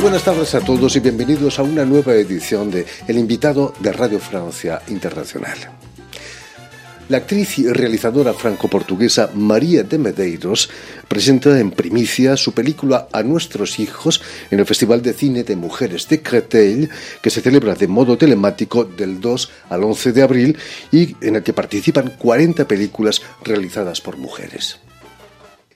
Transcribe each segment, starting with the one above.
Buenas tardes a todos y bienvenidos a una nueva edición de El invitado de Radio Francia Internacional. La actriz y realizadora franco-portuguesa María de Medeiros presenta en primicia su película A nuestros hijos en el Festival de Cine de Mujeres de Créteil, que se celebra de modo telemático del 2 al 11 de abril y en el que participan 40 películas realizadas por mujeres.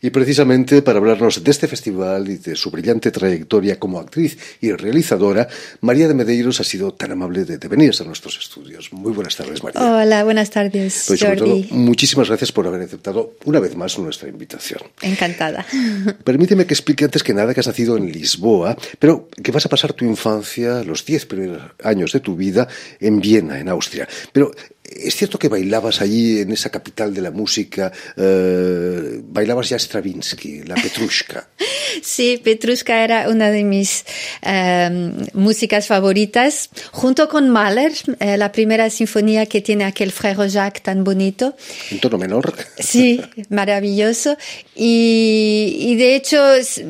Y precisamente para hablarnos de este festival y de su brillante trayectoria como actriz y realizadora, María de Medeiros ha sido tan amable de, venir a nuestros estudios. Muy buenas tardes, María. Hola, buenas tardes, pues Jordi. muchísimas gracias por haber aceptado una vez más nuestra invitación. Encantada. Permíteme que explique antes que nada que has nacido en Lisboa, pero que vas a pasar tu infancia, los diez primeros años de tu vida, en Viena, en Austria. Pero es cierto que bailabas allí en esa capital de la música, eh, bailabas ya Stravinsky, la Petrushka. Sí, Petrushka era una de mis em, músicas favoritas, junto con Mahler, eh, la primera sinfonía que tiene aquel Frère Jacques tan bonito. En tono menor. Sí, maravilloso. Y, de hecho es,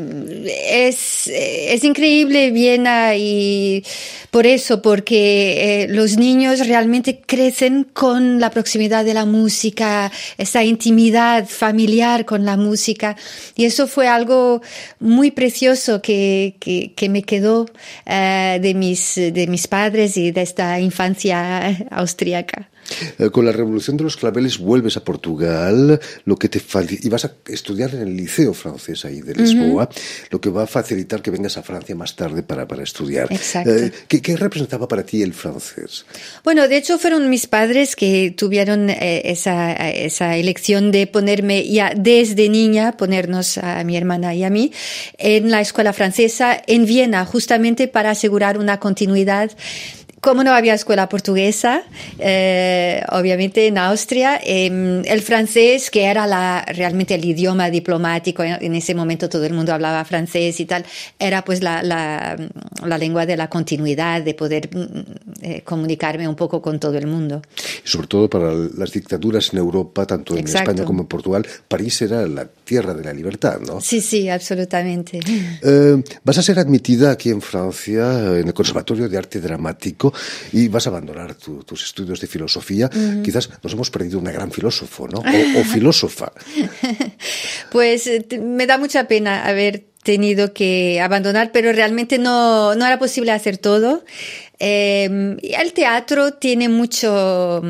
es, increíble Viena y por eso, porque eh, los niños realmente crecen con la proximidad de la música, esa intimidad familiar con la música. Y eso fue algo muy precioso que, que, me quedó eh, de, mis, de mis padres y de esta infancia austríaca. Eh, con la revolución de los claveles vuelves a Portugal, lo que te y vas a estudiar en el liceo francés ahí de Lisboa, lo que va a facilitar que vengas a Francia más tarde para, para estudiar. Exacto. Eh, ¿qué, representaba para ti el francés? Bueno, de hecho fueron mis padres que tuvieron eh, esa, esa elección de ponerme ya desde niña, ponernos a mi hermana y a mí en la escuela francesa en Viena, justamente para asegurar una continuidad como no había escuela portuguesa, eh, obviamente en Austria, em, el francés, que era la, realmente el idioma diplomático, en, ese momento todo el mundo hablaba francés y tal, era pues la, la, la lengua de la continuidad, de poder mm, eh, comunicarme un poco con todo el mundo. Y sobre todo para las dictaduras en Europa, tanto en España como en Portugal, París era la tierra de la libertad, ¿no? Sí, sí, absolutamente. Eh, vas a ser admitida aquí en Francia, en el Conservatorio de Arte Dramático, y vas a abandonar tus estudios de filosofía. Quizás nos hemos perdido una gran filósofo, ¿no? O, filósofa. pues eh, me da mucha pena haber tenido que abandonar, pero realmente no, no era posible hacer todo. Eh, el teatro tiene mucho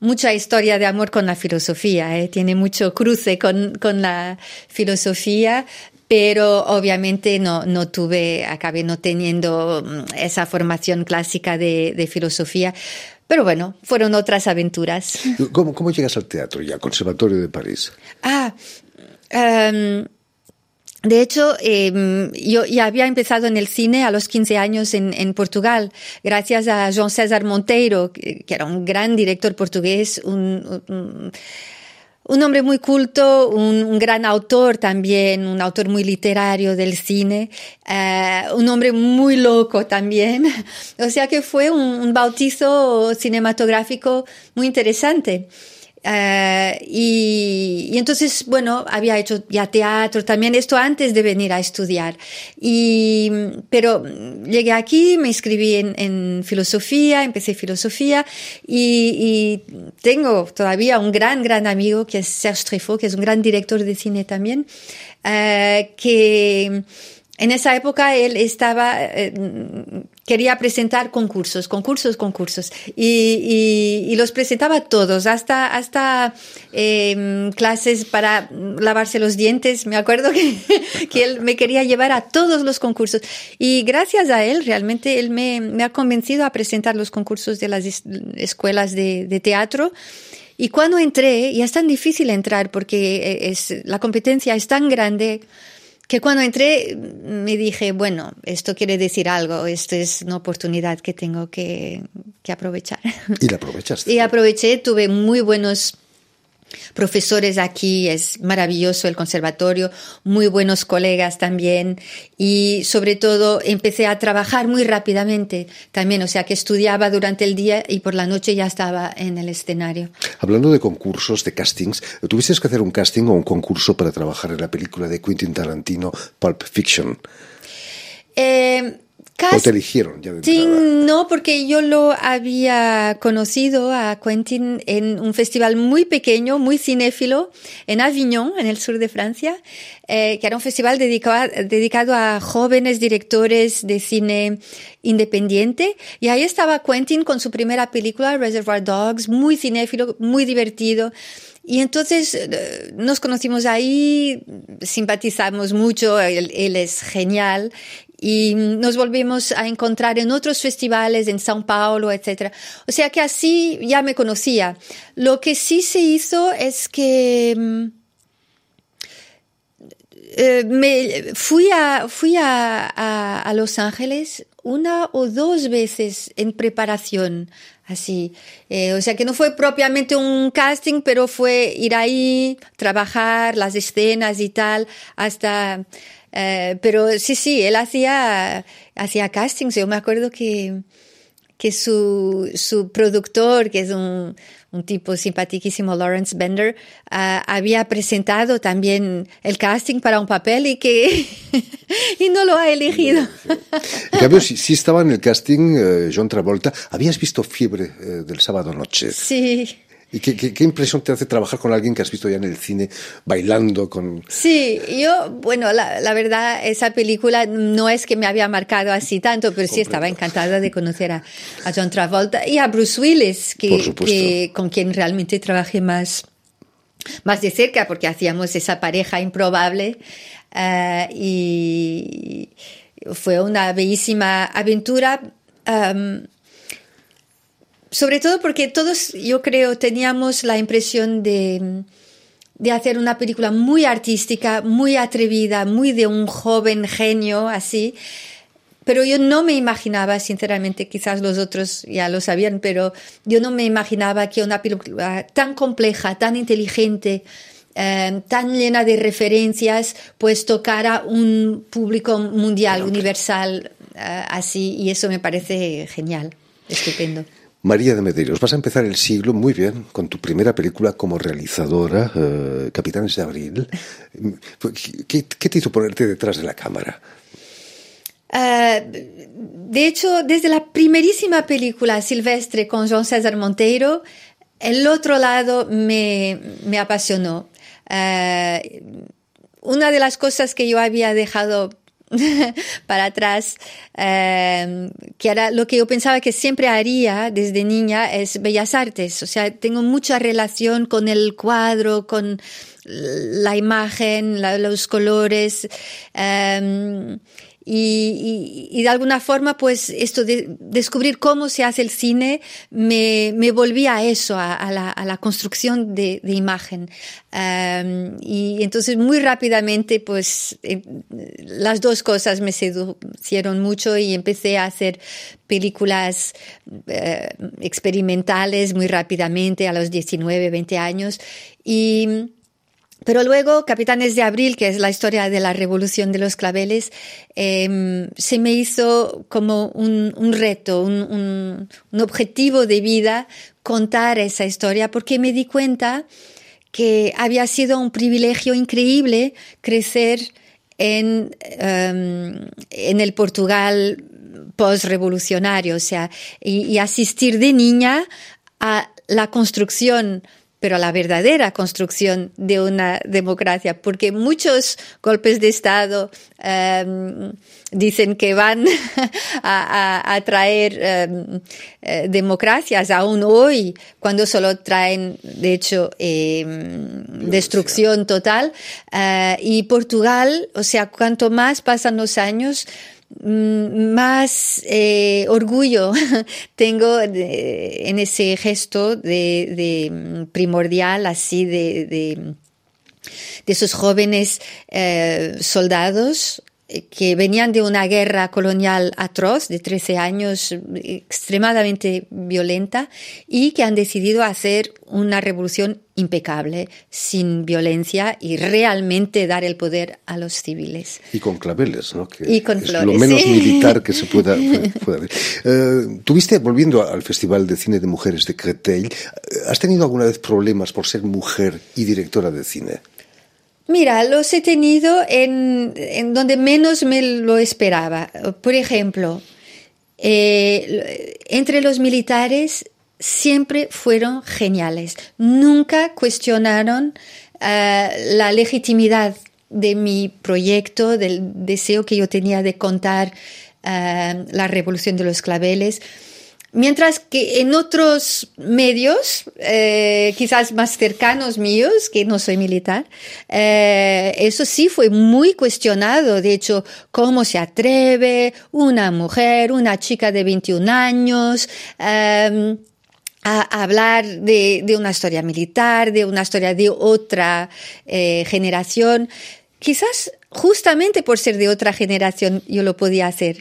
mucha historia de amor con la filosofía, ¿eh? tiene mucho cruce con, con la filosofía, pero obviamente no, no tuve, acabé no teniendo mm, esa formación clásica de, de filosofía. Pero bueno, fueron otras aventuras. ¿Cómo, cómo llegas al teatro ya, Conservatorio de París? Ah, um, de hecho, eh, yo ya había empezado en el cine a los 15 años en, Portugal, gracias a João César Monteiro, que, era un gran director portugués, un hombre muy culto, un, gran autor también, un autor muy literario del cine, eh, un hombre muy loco también. O sea que fue un bautizo cinematográfico muy interesante. Uh, y, y, entonces, bueno, había hecho ya teatro también, esto antes de venir a estudiar. Y, pero llegué aquí, me inscribí en, en filosofía, empecé filosofía y, y, tengo todavía un gran, gran amigo que es Serge Treffaut, que es un gran director de cine también, uh, que en esa época él estaba, eh, quería presentar concursos, concursos, concursos, y, y, los presentaba todos, hasta, hasta eh, clases para lavarse los dientes. Me acuerdo que, que, él me quería llevar a todos los concursos. Y gracias a él, realmente, él me, me ha convencido a presentar los concursos de las escuelas de, de teatro. Y cuando entré, y es tan difícil entrar porque eh, es, la competencia es tan grande, que cuando entré me dije, bueno, esto quiere decir algo, esto es una oportunidad que tengo que, que aprovechar. Y la aprovechaste. Y aproveché, tuve muy buenos profesores aquí, es maravilloso el conservatorio, muy buenos colegas también y sobre todo empecé a trabajar muy rápidamente también, o sea que estudiaba durante el día y por la noche ya estaba en el escenario. Hablando de concursos, de castings, ¿tuviste que hacer un casting o un concurso para trabajar en la película de Quentin Tarantino, Pulp Fiction? Eh, ¿O te eligieron ya de Sí, no, porque yo lo había conocido a Quentin en un festival muy pequeño, muy cinéfilo, en Avignon, en el sur de Francia, eh, que era un festival dedicado, dedicado a jóvenes directores de cine independiente. Y ahí estaba Quentin con su primera película, Reservoir Dogs, muy cinéfilo, muy divertido. Y entonces eh, nos conocimos ahí, simpatizamos mucho, él, él, es genial y nos volvimos a encontrar en otros festivales en São Paulo, etc. O sea que así ya me conocía. Lo que sí se hizo es que mm, eh, me fui a fui a, a, a, Los Ángeles una o dos veces en preparación así eh, o sea que no fue propiamente un casting pero fue ir ahí trabajar las escenas y tal hasta eh, pero sí, sí, él hacía, hacía castings. Yo me acuerdo que, que su, su productor, que es un, un tipo simpaticísimo, Lawrence Bender, uh, había presentado también el casting para un papel y que y no lo ha elegido. En cambio, si, si estaba en el casting uh, John Travolta, ¿habías visto Fiebre uh, del sábado noche? Sí. ¿Y qué, qué, qué, impresión te hace trabajar con alguien que has visto ya en el cine bailando con... Sí, yo, bueno, la, la verdad, esa película no es que me había marcado así tanto, pero sí estaba encantada de conocer a, a John Travolta y a Bruce Willis, que, que, con quien realmente trabajé más, más de cerca, porque hacíamos esa pareja improbable uh, y fue una bellísima aventura. Um, sobre todo porque todos, yo creo, teníamos la impresión de, de hacer una película muy artística, muy atrevida, muy de un joven genio, así. Pero yo no me imaginaba, sinceramente, quizás los otros ya lo sabían, pero yo no me imaginaba que una película tan compleja, tan inteligente, eh, tan llena de referencias, pues tocara un público mundial, universal, eh, así, y eso me parece genial, estupendo. María de Medeiros, vas a empezar el siglo muy bien con tu primera película como realizadora, eh, Capitanes de Abril. ¿Qué, ¿Qué, te hizo ponerte detrás de la cámara? Uh, de hecho, desde la primerísima película Silvestre con Joan César Monteiro, el otro lado me, me apasionó. Uh, una de las cosas que yo había dejado para atrás, eh, que era lo que yo pensaba que siempre haría desde niña es bellas artes. O sea, tengo mucha relación con el cuadro, con la imagen, los colores. Eh, y, y, y, de alguna forma, pues esto de descubrir cómo se hace el cine me, me volvía a eso, a, a, la, a la, construcción de, de imagen. Um, y entonces muy rápidamente, pues eh, las dos cosas me seducieron mucho y empecé a hacer películas eh, experimentales muy rápidamente a los 19, 20 años. Y pero luego, Capitanes de Abril, que es la historia de la revolución de los claveles, eh, se me hizo como un, reto, un, objetivo de vida contar esa historia, porque me di cuenta que había sido un privilegio increíble crecer en, um, en el Portugal postrevolucionario, o sea, y asistir de niña a la construcción pero la verdadera construcción de una democracia, porque muchos golpes de Estado um, dicen que van a, a, a traer um, eh, democracias aún hoy, cuando solo traen, de hecho, eh, destrucción total. Uh, y Portugal, o sea, cuanto más pasan los años, más eh, orgullo tengo de, en ese gesto de, de primordial así de, de, de esos jóvenes eh, soldados que venían de una guerra colonial atroz de 13 años, extremadamente violenta, y que han decidido hacer una revolución impecable, sin violencia y realmente dar el poder a los civiles. Y con claveles, ¿no? Que y con es flores, lo menos sí. militar que se pueda, pueda ver. Uh, Tuviste, volviendo al Festival de Cine de Mujeres de Créteil, ¿has tenido alguna vez problemas por ser mujer y directora de cine? Mira, los he tenido en, donde menos me lo esperaba. Por ejemplo, Eh, entre los militares siempre fueron geniales. Nunca cuestionaron eh, la legitimidad de mi proyecto, del deseo que yo tenía de contar eh, la revolución de los claveles. Mientras que en otros medios, eh, quizás más cercanos míos, que no soy militar, eh, eso sí fue muy cuestionado. De hecho, ¿cómo se atreve una mujer, una chica de 21 años, eh, a hablar de, de, una historia militar, de una historia de otra eh, generación? Quizás justamente por ser de otra generación yo lo podía hacer.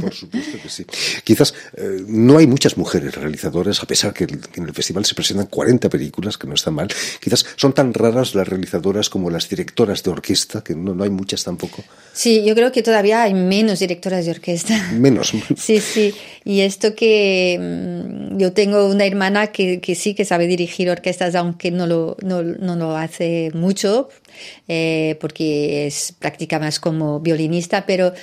Por supuesto que sí. Quizás eh, no hay muchas mujeres realizadoras, a pesar que en el festival se presentan 40 películas, que no están mal. Quizás son tan raras las realizadoras como las directoras de orquesta, que no, no hay muchas tampoco. Sí, yo creo que todavía hay menos directoras de orquesta. Menos. Sí, sí. Y esto que mm, yo tengo una hermana que, que sí que sabe dirigir orquestas, aunque no lo, no, no lo hace mucho, eh, porque es práctica más como violinista, pero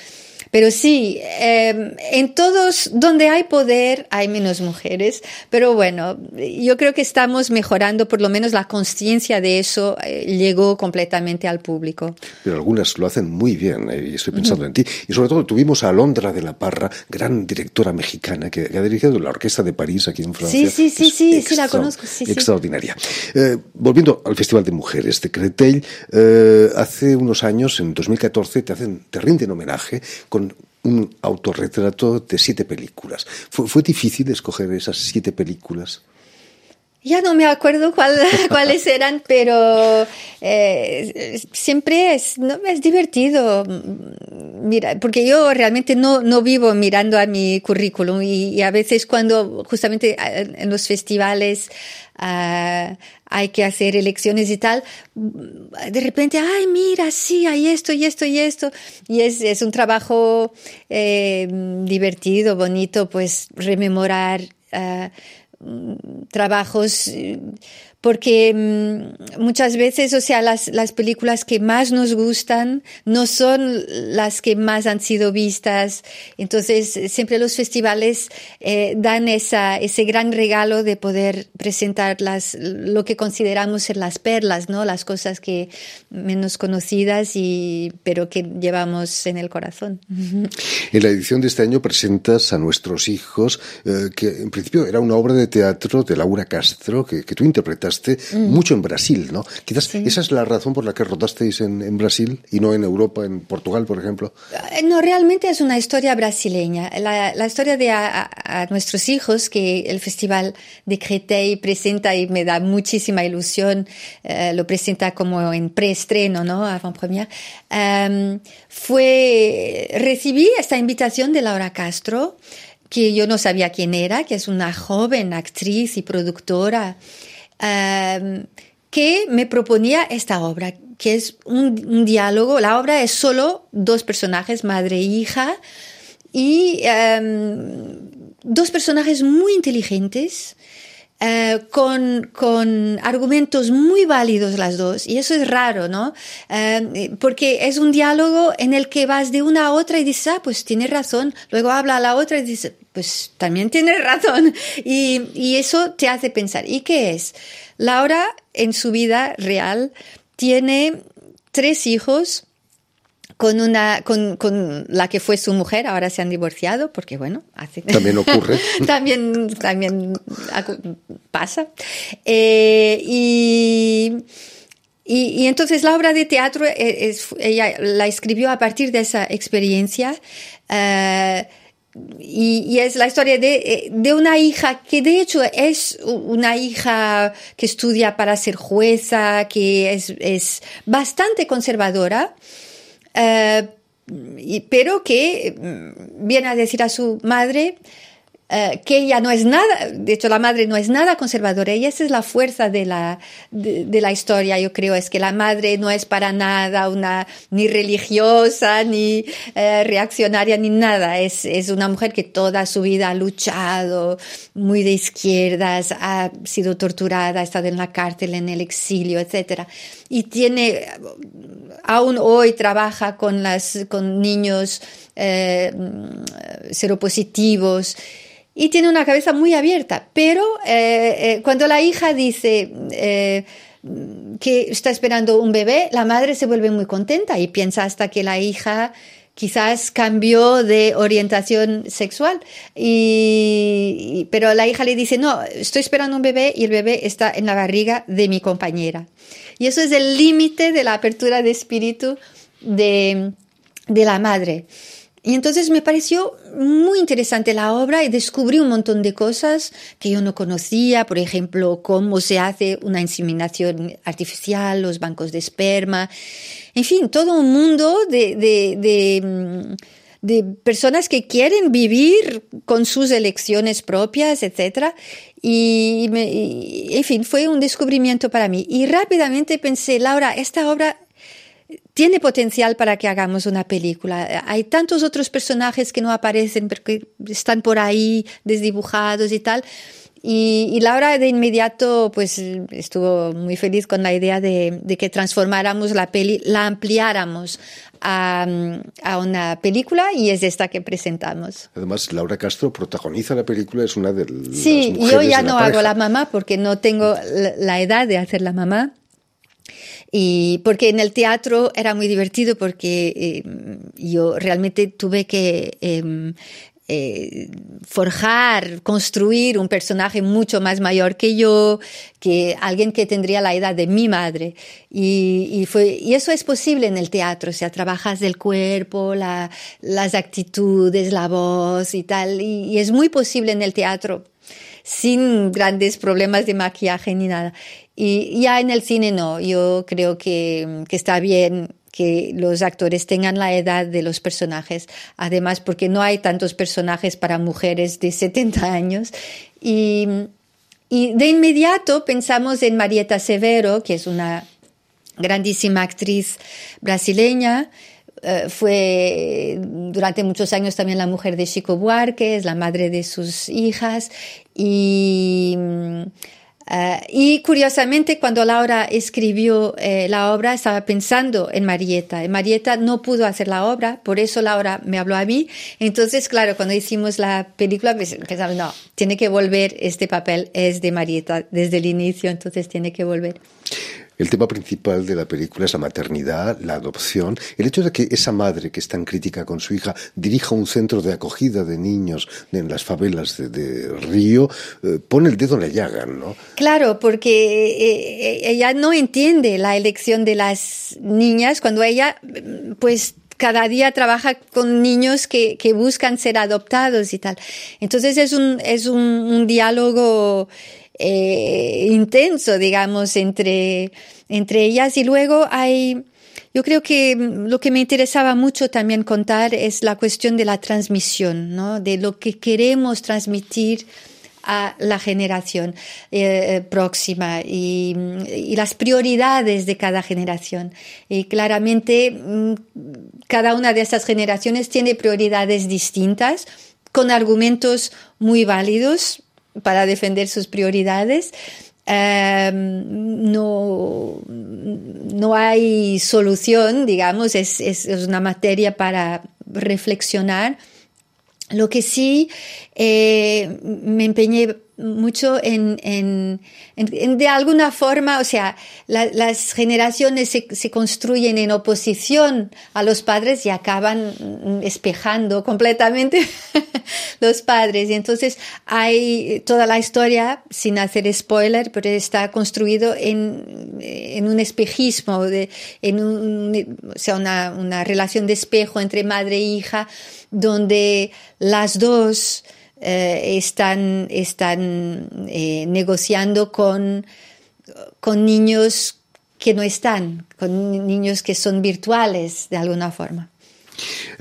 pero sí, eh, en todos donde hay poder hay menos mujeres, pero bueno, yo creo que estamos mejorando, por lo menos la conciencia de eso eh, llegó completamente al público. Pero algunas lo hacen muy bien, eh, y estoy pensando uh -huh. en ti. Y sobre todo tuvimos a Alondra de la Parra, gran directora mexicana, que, que ha dirigido la Orquesta de París aquí en Francia. Sí, sí, sí, sí, sí, la conozco. Sí, extraordinaria. Eh, volviendo al Festival de Mujeres de Créteil, hace unos años, en 2014, te, hacen, te rinden homenaje con un autorretrato de siete películas. ¿Fue, ¿Fue, difícil escoger esas siete películas? Ya no me acuerdo cuál, cuáles eran, pero eh, siempre es, no, es divertido. Mira, porque yo realmente no, no vivo mirando a mi currículum y, y a veces cuando justamente en los festivales uh, hay que hacer elecciones y tal, de repente, ay, mira, sí, hay esto y esto y esto. Y es, es un trabajo eh, divertido, bonito, pues rememorar uh, trabajos porque mmm, muchas veces, o sea, las, las películas que más nos gustan no son las que más han sido vistas. Entonces, siempre los festivales eh, dan esa, ese gran regalo de poder presentar las, lo que consideramos ser las perlas, ¿no? Las cosas que menos conocidas y, pero que llevamos en el corazón. En la edición de este año presentas a nuestros hijos, eh, que en principio era una obra de teatro de Laura Castro, que, que tú interpretaste mm. mucho en Brasil, ¿no? Quizás sí. esa es la razón por la que rodasteis en, en, Brasil y no en Europa, en Portugal, por ejemplo. No, realmente es una historia brasileña. La, la historia de a, a, nuestros hijos que el Festival de Créteil presenta y me da muchísima ilusión, eh, lo presenta como en preestreno, ¿no? Avant première. Um, fue, recibí esta invitación de Laura Castro, que yo no sabía quién era, que es una joven actriz y productora um, que me proponía esta obra, que es un, diálogo. La obra es solo dos personajes, madre e hija, y um, dos personajes muy inteligentes. Uh, con, con, argumentos muy válidos las dos, y eso es raro, ¿no? Uh, porque es un diálogo en el que vas de una a otra y dices, ah, pues tiene razón, luego habla la otra y dices, pues también tiene razón, y, y eso te hace pensar, ¿y qué es? Laura, en su vida real, tiene tres hijos con una con, con, la que fue su mujer ahora se han divorciado porque bueno hace también ocurre. También también pasa. Eh, y, y, y entonces la obra de teatro es, ella la escribió a partir de esa experiencia uh, y, y, es la historia de, de, una hija que de hecho es una hija que estudia para ser jueza, que es, es bastante conservadora, y, pero que mm, viene a decir a su madre, Uh, que ella no es nada, de hecho la madre no es nada conservadora. Y esa es la fuerza de la, de, la historia, yo creo, es que la madre no es para nada una ni religiosa, ni uh, reaccionaria, ni nada, es, es una mujer que toda su vida ha luchado, muy de izquierdas, ha sido torturada, ha estado en la cárcel, en el exilio, etcétera y tiene, aún hoy trabaja con, las, con niños eh, seropositivos y tiene una cabeza muy abierta. Pero cuando la hija dice que está esperando un bebé, la madre se vuelve muy contenta y piensa hasta que la hija quizás cambió de orientación sexual. Y, pero la hija le dice, no, estoy esperando un bebé y el bebé está en la barriga de mi compañera. Y eso es el límite de la apertura de espíritu de, de la madre. Y entonces me pareció muy interesante la obra y descubrí un montón de cosas que yo no conocía, por ejemplo, cómo se hace una inseminación artificial, los bancos de esperma, en fin, todo un mundo de, de, de, personas que quieren vivir con sus elecciones propias, etc. Y, y, en fin, fue un descubrimiento para mí. Y rápidamente pensé, Laura, esta obra tiene potencial para que hagamos una película. Hay tantos otros personajes que no aparecen porque están por ahí desdibujados y tal. Y, Laura de inmediato pues estuvo muy feliz con la idea de, que transformáramos la peli, la ampliáramos a, una película y es esta que presentamos. Además, Laura Castro protagoniza la película, es una de las Sí, yo ya no hago la mamá porque no tengo la edad de hacer la mamá. Y porque en el teatro era muy divertido porque eh, yo realmente tuve que em, eh, forjar, construir un personaje mucho más mayor que yo, que alguien que tendría la edad de mi madre. Y, fue, y eso es posible en el teatro, o sea, trabajas del cuerpo, la, las actitudes, la voz y tal, y es muy posible en el teatro sin grandes problemas de maquillaje ni nada. Y ya en el cine no, yo creo que, que está bien que los actores tengan la edad de los personajes, además porque no hay tantos personajes para mujeres de 70 años. Y, y de inmediato pensamos en Marieta Severo, que es una grandísima actriz brasileña, eh, fue durante muchos años también la mujer de Chico Buarque, es la madre de sus hijas y Uh, y curiosamente, cuando Laura escribió eh, la obra, estaba pensando en Marieta. Marieta no pudo hacer la obra, por eso Laura me habló a mí. Entonces, claro, cuando hicimos la película, pues, pensamos, no, tiene que volver, este papel es de Marieta desde el inicio, entonces tiene que volver. El tema principal de la película es la maternidad, la adopción, el hecho de que esa madre que es tan crítica con su hija dirija un centro de acogida de niños en las favelas de, Río, eh, pone el dedo en la llaga, ¿no? Claro, porque eh, eh, ella no entiende la elección de las niñas cuando ella, pues, cada día trabaja con niños que, buscan ser adoptados y tal. Entonces es un, es un diálogo eh, intenso, digamos, entre, entre ellas. Y luego hay, yo creo que lo que me interesaba mucho también contar es la cuestión de la transmisión, ¿no? De lo que queremos transmitir a la generación eh, próxima y, y, las prioridades de cada generación. Y claramente mm, cada una de estas generaciones tiene prioridades distintas, con argumentos muy válidos, para defender sus prioridades. Em, no, no hay solución, digamos, es, es, una materia para reflexionar. Lo que sí eh, me empeñé mucho en, en, en, de alguna forma, o sea, las generaciones se, se, construyen en oposición a los padres y acaban espejando completamente los padres. Y entonces hay toda la historia, sin hacer spoiler, pero está construido en, en un espejismo, de, en un, o sea, una, una relación de espejo entre madre e hija, donde las dos eh, están, están eh, negociando con, con niños que no están, con niños que son virtuales de alguna forma.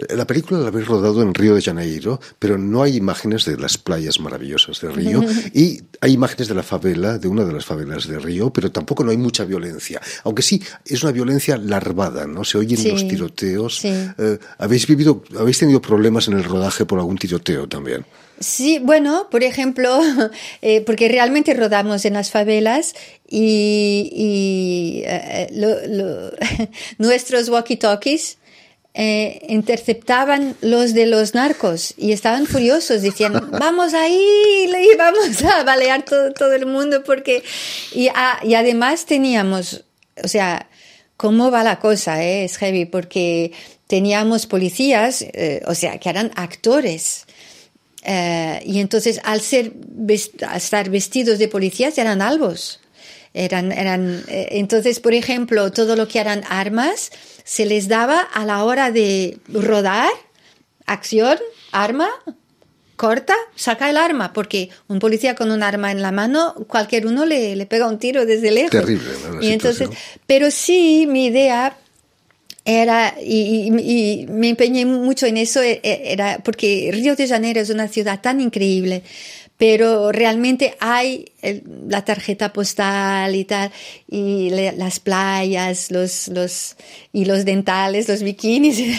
La película la habéis rodado en Río de Janeiro, pero no hay imágenes de las playas maravillosas de Río y hay imágenes de la favela, de una de las favelas de Río, pero tampoco no hay mucha violencia. Aunque sí, es una violencia larvada, ¿no? Se oyen los tiroteos. Eh, ¿Habéis vivido, habéis tenido problemas en el rodaje por algún tiroteo también? Sí, bueno, por ejemplo, eh, porque realmente rodamos en las favelas y, y eh, lo, lo, nuestros walkie-talkies eh, interceptaban los de los narcos y estaban furiosos, decían, vamos ahí y vamos a balear todo, todo el mundo porque... Y, y además teníamos, o sea, ¿cómo va la cosa? Eh? Es heavy porque teníamos policías, eh, o sea, que eran actores. Eh, y entonces, al, ser, al estar vestidos de policías, eran albos. Eran, eran, eh, entonces, por ejemplo, todo lo que eran armas se les daba a la hora de rodar, acción, arma, corta, saca el arma, porque un policía con un arma en la mano, cualquier uno le, le pega un tiro desde lejos. Terrible. y entonces, pero sí, mi idea era, y, y, me empeñé mucho en eso, e, e, era porque Río de Janeiro es una ciudad tan increíble pero realmente hay la tarjeta postal y tal, y las playas, los, los, y los dentales, los bikinis, y,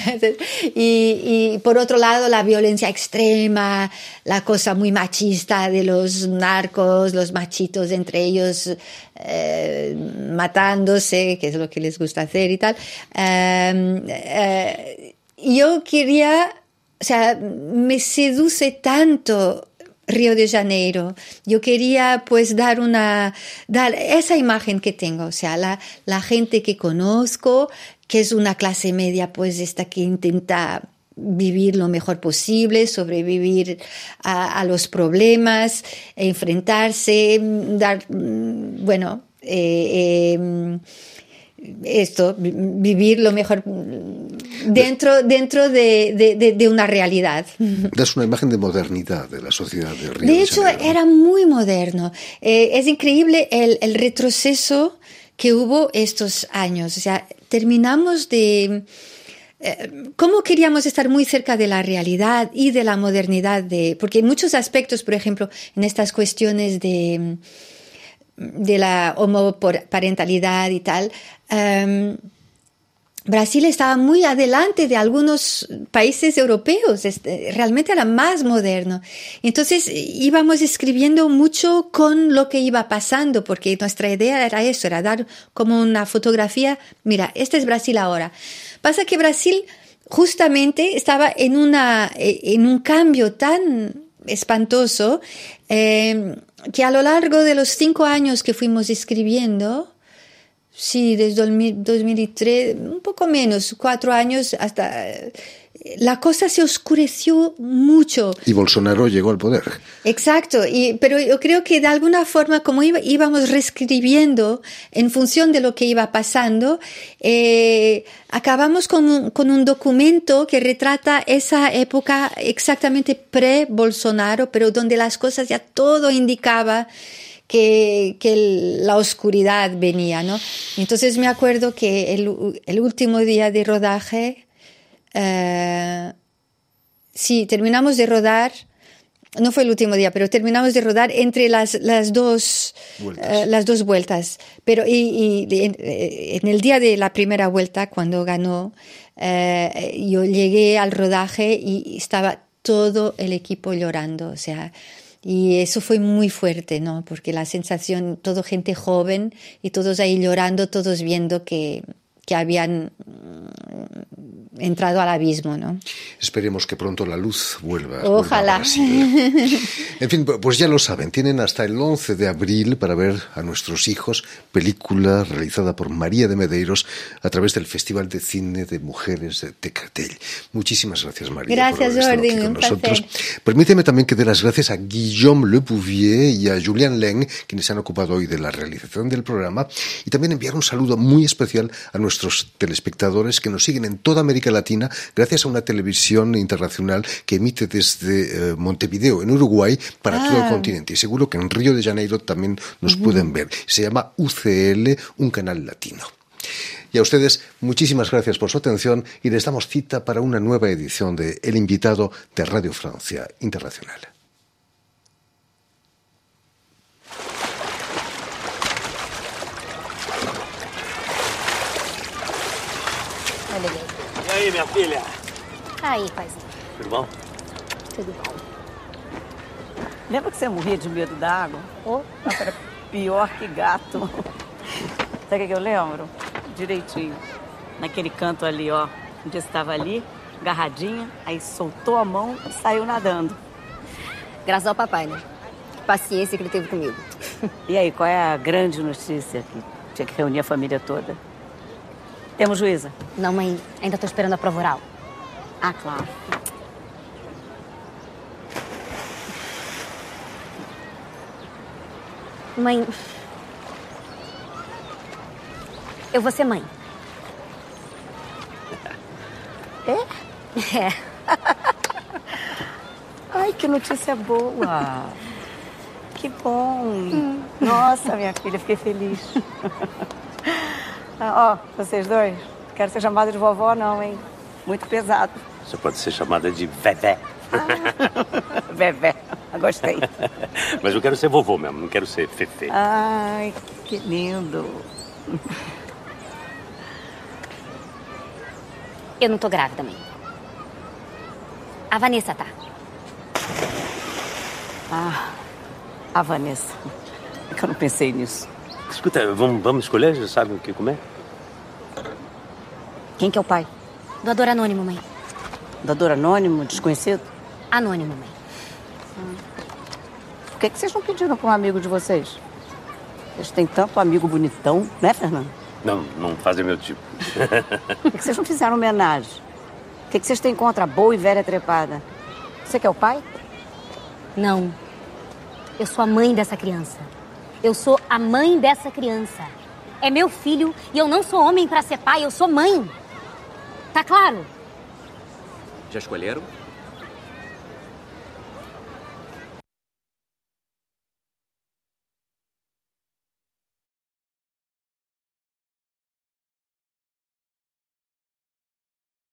y, por otro lado la violencia extrema, la cosa muy machista de los narcos, los machitos entre ellos eh, matándose, que es lo que les gusta hacer y tal. Em, eh, yo quería, o sea, me seduce tanto Río de Janeiro. Yo quería pues dar una, dar esa imagen que tengo, o sea, la, gente que conozco, que es una clase media pues esta que intenta vivir lo mejor posible, sobrevivir a, a los problemas, enfrentarse, dar, mm, bueno, eh, eh, esto, vivir lo mejor dentro, dentro de, de, de, una realidad. Das una imagen de modernidad de la sociedad de Río. De hecho, era muy moderno. Eh, es increíble el, el, retroceso que hubo estos años. O sea, terminamos de... Eh, ¿Cómo queríamos estar muy cerca de la realidad y de la modernidad? De, porque en muchos aspectos, por ejemplo, en estas cuestiones de de la homoparentalidad y tal, um, Brasil estaba muy adelante de algunos países europeos, este, realmente era más moderno. Entonces íbamos escribiendo mucho con lo que iba pasando, porque nuestra idea era eso, era dar como una fotografía, mira, este es Brasil ahora. Pasa que Brasil justamente estaba en, una, en un cambio tan espantoso eh, que a lo largo de los cinco años que fuimos escribiendo, sí, desde 2003, un poco menos, cuatro años hasta la cosa se oscureció mucho. Y Bolsonaro llegó al poder. Exacto, y, pero yo creo que de alguna forma, como íbamos reescribiendo en función de lo que iba pasando, eh, acabamos con un, con un documento que retrata esa época exactamente pre-Bolsonaro, pero donde las cosas ya todo indicaba que, que, la oscuridad venía, ¿no? Entonces me acuerdo que el, el último día de rodaje, eh, sí, terminamos de rodar, no fue el último día, pero terminamos de rodar entre las, las, dos, vueltas. Eh, las dos vueltas. Pero y, y en, eh, en, el día de la primera vuelta, cuando ganó, eh, yo llegué al rodaje y estaba todo el equipo llorando, o sea, y eso fue muy fuerte, ¿no? Porque la sensación, todo gente joven y todos ahí llorando, todos viendo que, que habían mm, entrado al abismo, ¿no? Esperemos que pronto la luz vuelva. Ojalá. Vuelva en fin, pues ya lo saben, tienen hasta el 11 de abril para ver a nuestros hijos película realizada por María de Medeiros a través del Festival de Cine de Mujeres de Tecatell. Muchísimas gracias, María. Gracias, por Jordi, aquí con nosotros. Permíteme también que dé las gracias a Guillaume Le Bouvier y a Julian Leng, quienes se han ocupado hoy de la realización del programa, y también enviar un saludo muy especial a nuestros nuestros telespectadores que nos siguen en toda América Latina gracias a una televisión internacional que emite desde eh, Montevideo, en Uruguay, para Ah. todo el continente. Y seguro que en Río de Janeiro también nos pueden ver. Se llama UCL, un canal latino. Y a ustedes, muchísimas gracias por su atención y les damos cita para una nueva edición de El invitado de Radio Francia Internacional. Minha filha? Aí, paizinho. Tudo bom? Tudo bom. Lembra que você morria de medo da água? Nossa, era pior que gato. Sabe o que que eu lembro? Direitinho. Naquele canto ali, ó. Um dia você estava ali, agarradinha, aí soltou a mão e saiu nadando. Graças ao papai, né? Paciência que ele teve comigo. E aí, qual é a grande notícia que tinha que reunir a família toda? Temos juíza? Não, mãe, ainda tô esperando a prova oral. Ah, claro. Mãe. Eu vou ser mãe. É? É. Ai, que notícia boa! Que bom! Nossa, minha filha, fiquei feliz. Ah, Ó, vocês dois, quero ser chamada de vovó, não, hein? Muito pesado. Você pode ser chamada de Vevé. Vevé, gostei. Mas eu quero ser vovô mesmo, não quero ser Fefe. Ai, que lindo. Eu não tô grávida, mãe. A Vanessa tá. Ah, a Vanessa. É que eu não pensei nisso. Escuta, vamos, vamos escolher? Já sabem o que comer? Quem que é o pai? Doador anônimo, mãe. Doador anônimo, desconhecido? Anônimo, mãe. Por que, que vocês não pediram para um amigo de vocês? Vocês têm tanto amigo bonitão, né, Fernando? Não, não fazem meu tipo. Por que, que vocês não fizeram homenagem? O que, que vocês têm contra a boa e velha trepada? Você que é o pai? Não. Eu sou a mãe dessa criança. Eu sou a mãe dessa criança. É meu filho e eu não sou homem pra ser pai, eu sou mãe. Tá claro? Já escolheram?